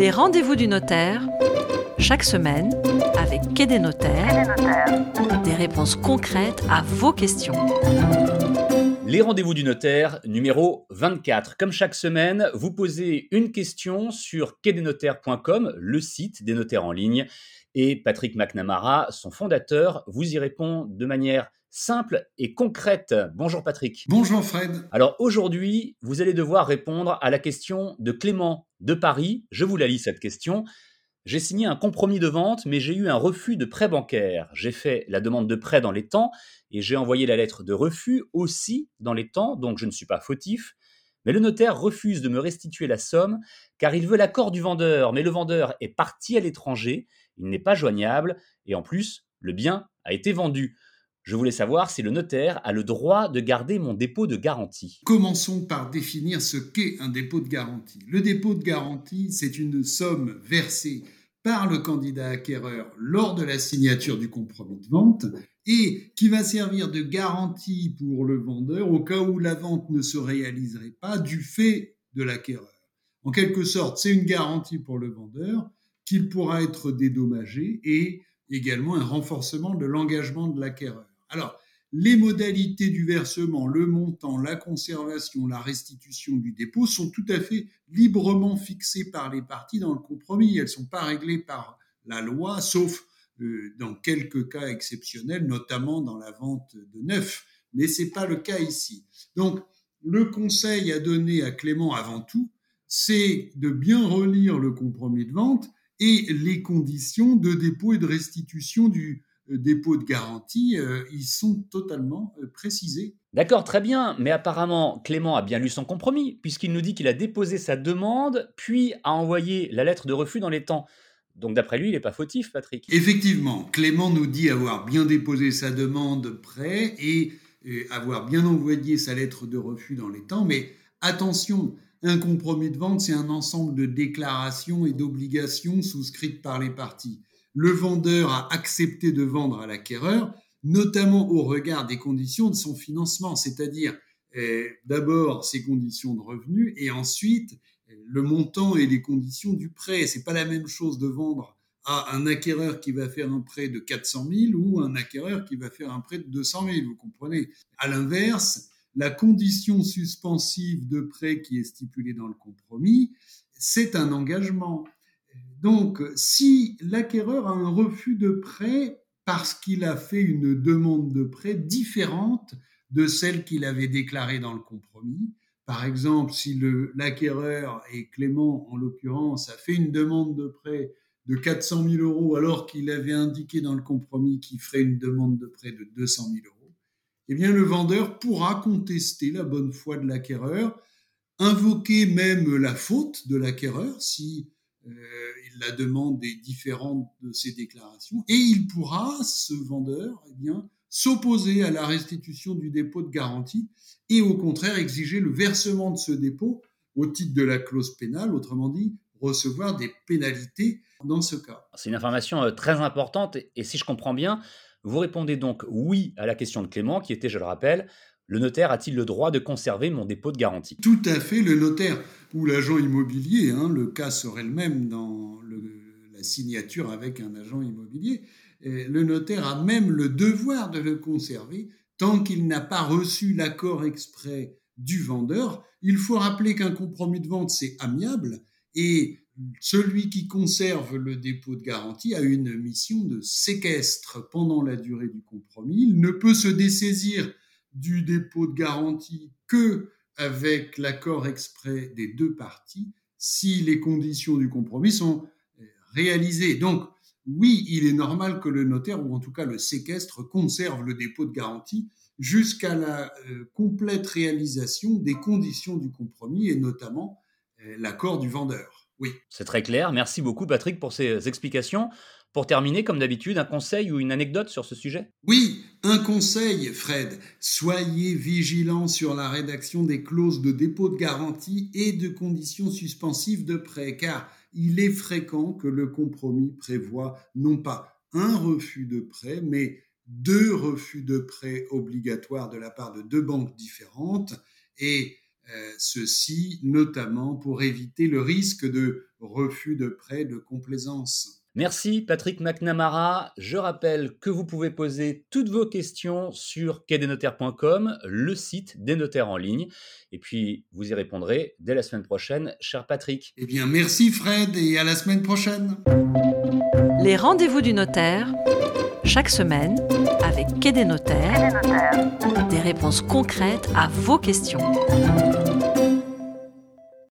Les rendez-vous du notaire, chaque semaine, avec Quai des notaires, des réponses concrètes à vos questions. Les rendez-vous du notaire numéro 24. Comme chaque semaine, vous posez une question sur quai-des-notaires.com, le site des notaires en ligne, et Patrick McNamara, son fondateur, vous y répond de manière simple et concrète. Bonjour Patrick. Bonjour Fred. Alors aujourd'hui, vous allez devoir répondre à la question de Clément de Paris. Je vous la lis cette question. J'ai signé un compromis de vente, mais j'ai eu un refus de prêt bancaire. J'ai fait la demande de prêt dans les temps et j'ai envoyé la lettre de refus aussi dans les temps, donc je ne suis pas fautif. Mais le notaire refuse de me restituer la somme car il veut l'accord du vendeur, mais le vendeur est parti à l'étranger, il n'est pas joignable et en plus, le bien a été vendu. Je voulais savoir si le notaire a le droit de garder mon dépôt de garantie. Commençons par définir ce qu'est un dépôt de garantie. Le dépôt de garantie, c'est une somme versée par le candidat acquéreur lors de la signature du compromis de vente et qui va servir de garantie pour le vendeur au cas où la vente ne se réaliserait pas du fait de l'acquéreur. En quelque sorte, c'est une garantie pour le vendeur qu'il pourra être dédommagé et également un renforcement de l'engagement de l'acquéreur. Alors, les modalités du versement, le montant, la conservation, la restitution du dépôt sont tout à fait librement fixées par les parties dans le compromis. Elles ne sont pas réglées par la loi, sauf euh, dans quelques cas exceptionnels, notamment dans la vente de neuf. Mais ce n'est pas le cas ici. Donc, le conseil à donner à Clément avant tout, c'est de bien relire le compromis de vente et les conditions de dépôt et de restitution du, dépôt de garantie, euh, ils sont totalement euh, précisés. D'accord, très bien, mais apparemment Clément a bien lu son compromis, puisqu'il nous dit qu'il a déposé sa demande, puis a envoyé la lettre de refus dans les temps. Donc d'après lui, il n'est pas fautif, Patrick. Effectivement, Clément nous dit avoir bien déposé sa demande prêt et, avoir bien envoyé sa lettre de refus dans les temps, mais attention, un compromis de vente, c'est un ensemble de déclarations et d'obligations souscrites par les parties le vendeur a accepté de vendre à l'acquéreur, notamment au regard des conditions de son financement, c'est-à-dire eh, d'abord ses conditions de revenus et ensuite eh, le montant et les conditions du prêt. C'est pas la même chose de vendre à un acquéreur qui va faire un prêt de 400 000 ou un acquéreur qui va faire un prêt de 200 000, vous comprenez? À l'inverse, la condition suspensive de prêt qui est stipulée dans le compromis, c'est un engagement. Donc, si l'acquéreur a un refus de prêt parce qu'il a fait une demande de prêt différente de celle qu'il avait déclarée dans le compromis, par exemple, si l'acquéreur, et Clément en l'occurrence, a fait une demande de prêt de 400 000 euros alors qu'il avait indiqué dans le compromis qu'il ferait une demande de prêt de 200 000 euros, eh bien le vendeur pourra contester la bonne foi de l'acquéreur, invoquer même la faute de l'acquéreur si la demande est différente de ces déclarations et il pourra, ce vendeur, eh bien, s'opposer à la restitution du dépôt de garantie et au contraire exiger le versement de ce dépôt au titre de la clause pénale, autrement dit, recevoir des pénalités dans ce cas. C'est une information euh, très importante et si je comprends bien, vous répondez donc oui à la question de Clément qui était, je le rappelle, le notaire a-t-il le droit de conserver mon dépôt de garantie? Tout à fait, le notaire ou l'agent immobilier, hein, le cas serait le même dans la signature avec un agent immobilier, le notaire a même le devoir de le conserver tant qu'il n'a pas reçu l'accord exprès du vendeur. Il faut rappeler qu'un compromis de vente, c'est amiable et celui qui conserve le dépôt de garantie a une mission de séquestre pendant la durée du compromis. Il ne peut se dessaisir du dépôt de garantie que avec l'accord exprès des deux parties si les conditions du compromis sont euh, réalisées. Donc, oui, il est normal que le notaire, ou en tout cas le séquestre, conserve le dépôt de garantie jusqu'à la euh, complète réalisation des conditions du compromis et notamment euh, l'accord du vendeur. Oui. C'est très clair. Merci beaucoup, Patrick, pour ces explications. Pour terminer, comme d'habitude, un conseil ou une anecdote sur ce sujet? Oui, un conseil, Fred. Soyez vigilant sur la rédaction des clauses de dépôt de garantie et de conditions suspensives de prêt, car il est fréquent que le compromis prévoit non pas un refus de prêt, mais deux refus de prêt obligatoires de la part de deux banques différentes. Et ceci notamment pour éviter le risque de refus de prêt de complaisance. Merci Patrick McNamara. Je rappelle que vous pouvez poser toutes vos questions sur quai-des-notaires.com, le site des notaires en ligne. Et puis, vous y répondrez dès la semaine prochaine, cher Patrick. Eh bien, merci Fred et à la semaine prochaine. Les rendez-vous du notaire, chaque semaine, avec Quai des notaires, des réponses concrètes à vos questions.